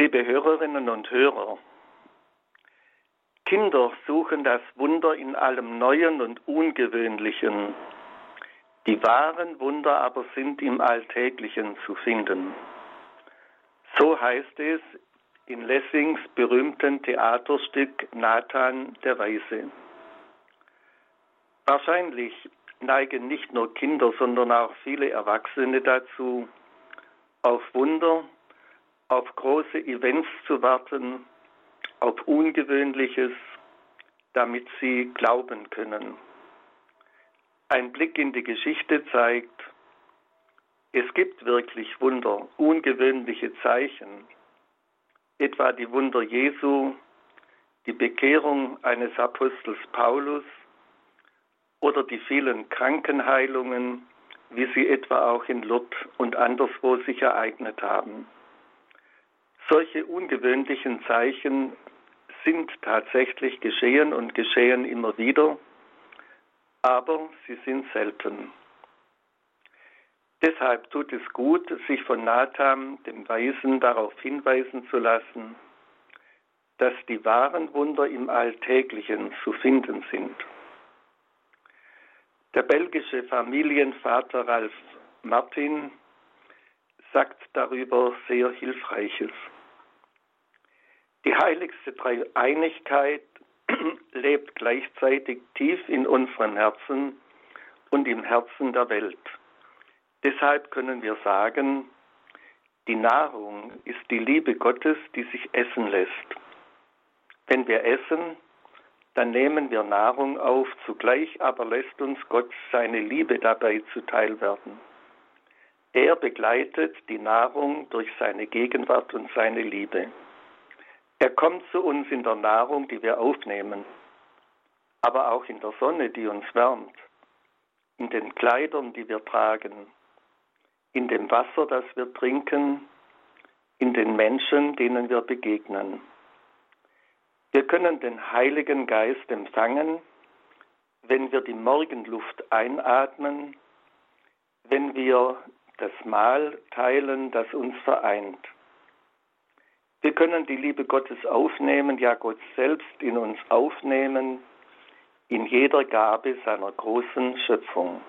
Liebe Hörerinnen und Hörer, Kinder suchen das Wunder in allem Neuen und Ungewöhnlichen. Die wahren Wunder aber sind im Alltäglichen zu finden. So heißt es in Lessings berühmten Theaterstück Nathan der Weise. Wahrscheinlich neigen nicht nur Kinder, sondern auch viele Erwachsene dazu, auf Wunder, auf große Events zu warten, auf Ungewöhnliches, damit sie glauben können. Ein Blick in die Geschichte zeigt, es gibt wirklich Wunder, ungewöhnliche Zeichen, etwa die Wunder Jesu, die Bekehrung eines Apostels Paulus oder die vielen Krankenheilungen, wie sie etwa auch in Lourdes und anderswo sich ereignet haben. Solche ungewöhnlichen Zeichen sind tatsächlich geschehen und geschehen immer wieder, aber sie sind selten. Deshalb tut es gut, sich von Nathan, dem Weisen, darauf hinweisen zu lassen, dass die wahren Wunder im Alltäglichen zu finden sind. Der belgische Familienvater Ralf Martin sagt darüber sehr Hilfreiches. Die heiligste Dreieinigkeit lebt gleichzeitig tief in unserem Herzen und im Herzen der Welt. Deshalb können wir sagen, die Nahrung ist die Liebe Gottes, die sich essen lässt. Wenn wir essen, dann nehmen wir Nahrung auf, zugleich aber lässt uns Gott seine Liebe dabei zuteil werden. Er begleitet die Nahrung durch seine Gegenwart und seine Liebe. Er kommt zu uns in der Nahrung, die wir aufnehmen, aber auch in der Sonne, die uns wärmt, in den Kleidern, die wir tragen, in dem Wasser, das wir trinken, in den Menschen, denen wir begegnen. Wir können den Heiligen Geist empfangen, wenn wir die Morgenluft einatmen, wenn wir das Mahl teilen, das uns vereint. Wir können die Liebe Gottes aufnehmen, ja Gott selbst in uns aufnehmen, in jeder Gabe seiner großen Schöpfung.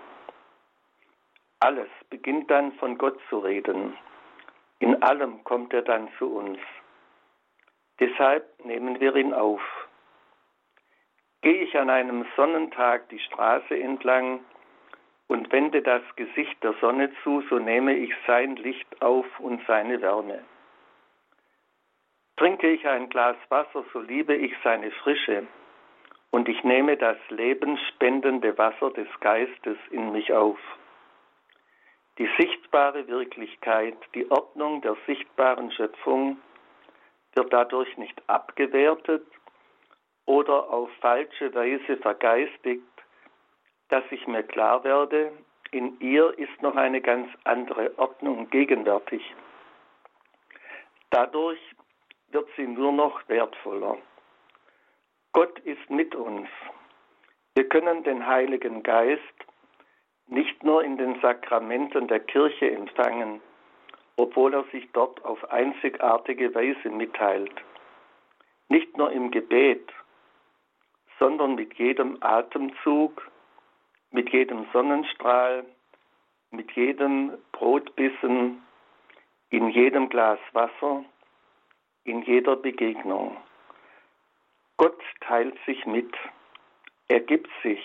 Alles beginnt dann von Gott zu reden. In allem kommt er dann zu uns. Deshalb nehmen wir ihn auf. Gehe ich an einem Sonnentag die Straße entlang und wende das Gesicht der Sonne zu, so nehme ich sein Licht auf und seine Wärme. Trinke ich ein Glas Wasser, so liebe ich seine Frische und ich nehme das lebensspendende Wasser des Geistes in mich auf. Die sichtbare Wirklichkeit, die Ordnung der sichtbaren Schöpfung wird dadurch nicht abgewertet oder auf falsche Weise vergeistigt, dass ich mir klar werde, in ihr ist noch eine ganz andere Ordnung gegenwärtig. Dadurch wird sie nur noch wertvoller. Gott ist mit uns. Wir können den Heiligen Geist nicht nur in den Sakramenten der Kirche empfangen, obwohl er sich dort auf einzigartige Weise mitteilt. Nicht nur im Gebet, sondern mit jedem Atemzug, mit jedem Sonnenstrahl, mit jedem Brotbissen, in jedem Glas Wasser, in jeder Begegnung. Gott teilt sich mit, er gibt sich,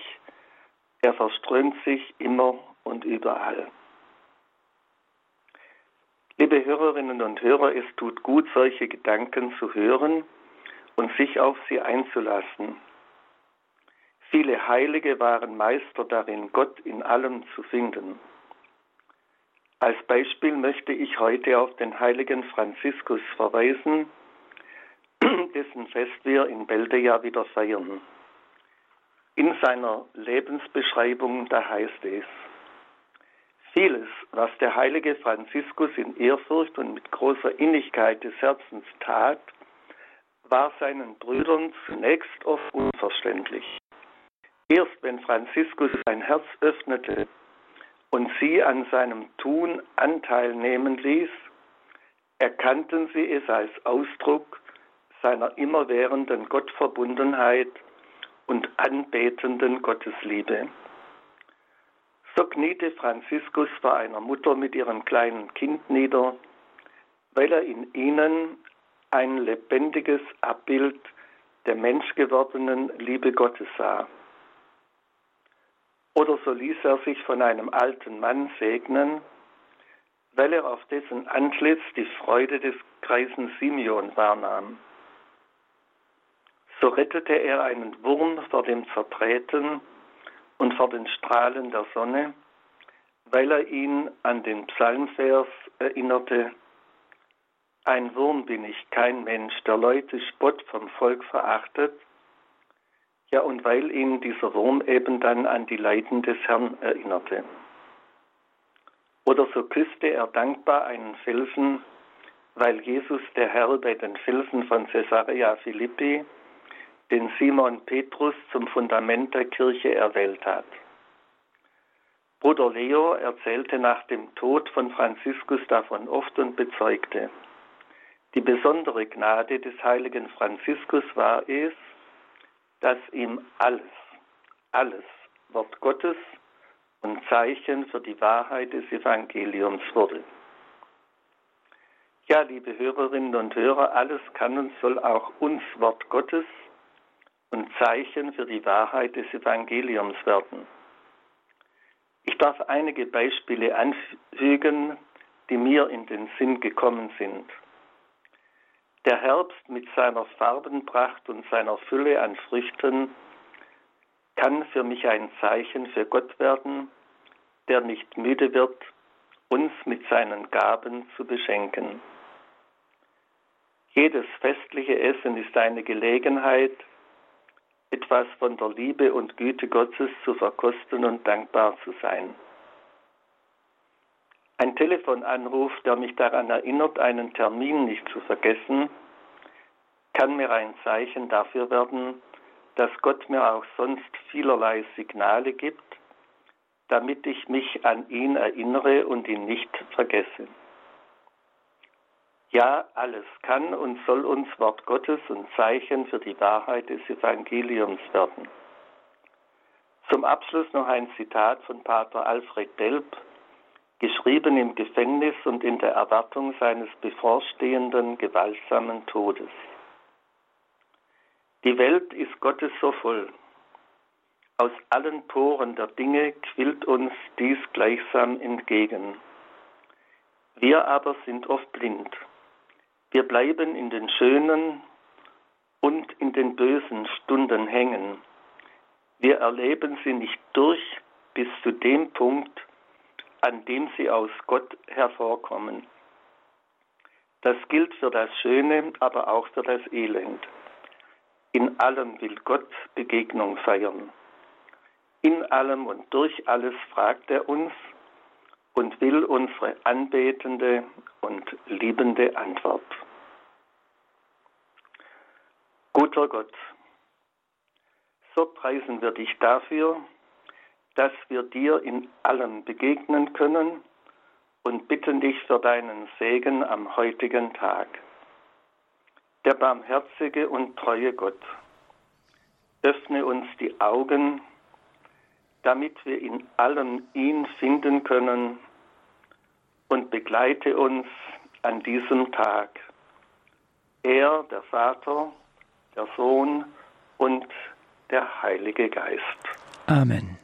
er verströmt sich immer und überall. Liebe Hörerinnen und Hörer, es tut gut, solche Gedanken zu hören und sich auf sie einzulassen. Viele Heilige waren Meister darin, Gott in allem zu finden. Als Beispiel möchte ich heute auf den heiligen Franziskus verweisen, dessen Fest wir in Bälde ja wieder feiern. In seiner Lebensbeschreibung, da heißt es, vieles, was der heilige Franziskus in Ehrfurcht und mit großer Innigkeit des Herzens tat, war seinen Brüdern zunächst oft unverständlich. Erst wenn Franziskus sein Herz öffnete und sie an seinem Tun Anteil nehmen ließ, erkannten sie es als Ausdruck seiner immerwährenden Gottverbundenheit und anbetenden Gottesliebe. So kniete Franziskus vor einer Mutter mit ihrem kleinen Kind nieder, weil er in ihnen ein lebendiges Abbild der menschgewordenen Liebe Gottes sah. Oder so ließ er sich von einem alten Mann segnen, weil er auf dessen Antlitz die Freude des greisen Simeon wahrnahm. So rettete er einen Wurm vor dem Zertreten und vor den Strahlen der Sonne, weil er ihn an den Psalmvers erinnerte, ein Wurm bin ich, kein Mensch, der Leute Spott vom Volk verachtet, ja, und weil ihn dieser Wurm eben dann an die Leiden des Herrn erinnerte. Oder so küsste er dankbar einen Felsen, weil Jesus der Herr bei den Felsen von Caesarea Philippi den Simon Petrus zum Fundament der Kirche erwählt hat. Bruder Leo erzählte nach dem Tod von Franziskus davon oft und bezeugte, die besondere Gnade des heiligen Franziskus war es, dass ihm alles, alles Wort Gottes und Zeichen für die Wahrheit des Evangeliums wurde. Ja, liebe Hörerinnen und Hörer, alles kann und soll auch uns Wort Gottes und Zeichen für die Wahrheit des Evangeliums werden. Ich darf einige Beispiele anfügen, die mir in den Sinn gekommen sind. Der Herbst mit seiner Farbenpracht und seiner Fülle an Früchten kann für mich ein Zeichen für Gott werden, der nicht müde wird, uns mit seinen Gaben zu beschenken. Jedes festliche Essen ist eine Gelegenheit, etwas von der Liebe und Güte Gottes zu verkosten und dankbar zu sein. Ein Telefonanruf, der mich daran erinnert, einen Termin nicht zu vergessen, kann mir ein Zeichen dafür werden, dass Gott mir auch sonst vielerlei Signale gibt, damit ich mich an ihn erinnere und ihn nicht vergesse. Ja, alles kann und soll uns Wort Gottes und Zeichen für die Wahrheit des Evangeliums werden. Zum Abschluss noch ein Zitat von Pater Alfred Delp, geschrieben im Gefängnis und in der Erwartung seines bevorstehenden gewaltsamen Todes. Die Welt ist Gottes so voll. Aus allen Poren der Dinge quillt uns dies gleichsam entgegen. Wir aber sind oft blind. Wir bleiben in den schönen und in den bösen Stunden hängen. Wir erleben sie nicht durch bis zu dem Punkt, an dem sie aus Gott hervorkommen. Das gilt für das Schöne, aber auch für das Elend. In allem will Gott Begegnung feiern. In allem und durch alles fragt er uns und will unsere anbetende und liebende Antwort. Guter Gott, so preisen wir dich dafür, dass wir dir in allem begegnen können und bitten dich für deinen Segen am heutigen Tag der barmherzige und treue Gott, öffne uns die Augen, damit wir in allem ihn finden können und begleite uns an diesem Tag. Er, der Vater, der Sohn und der Heilige Geist. Amen.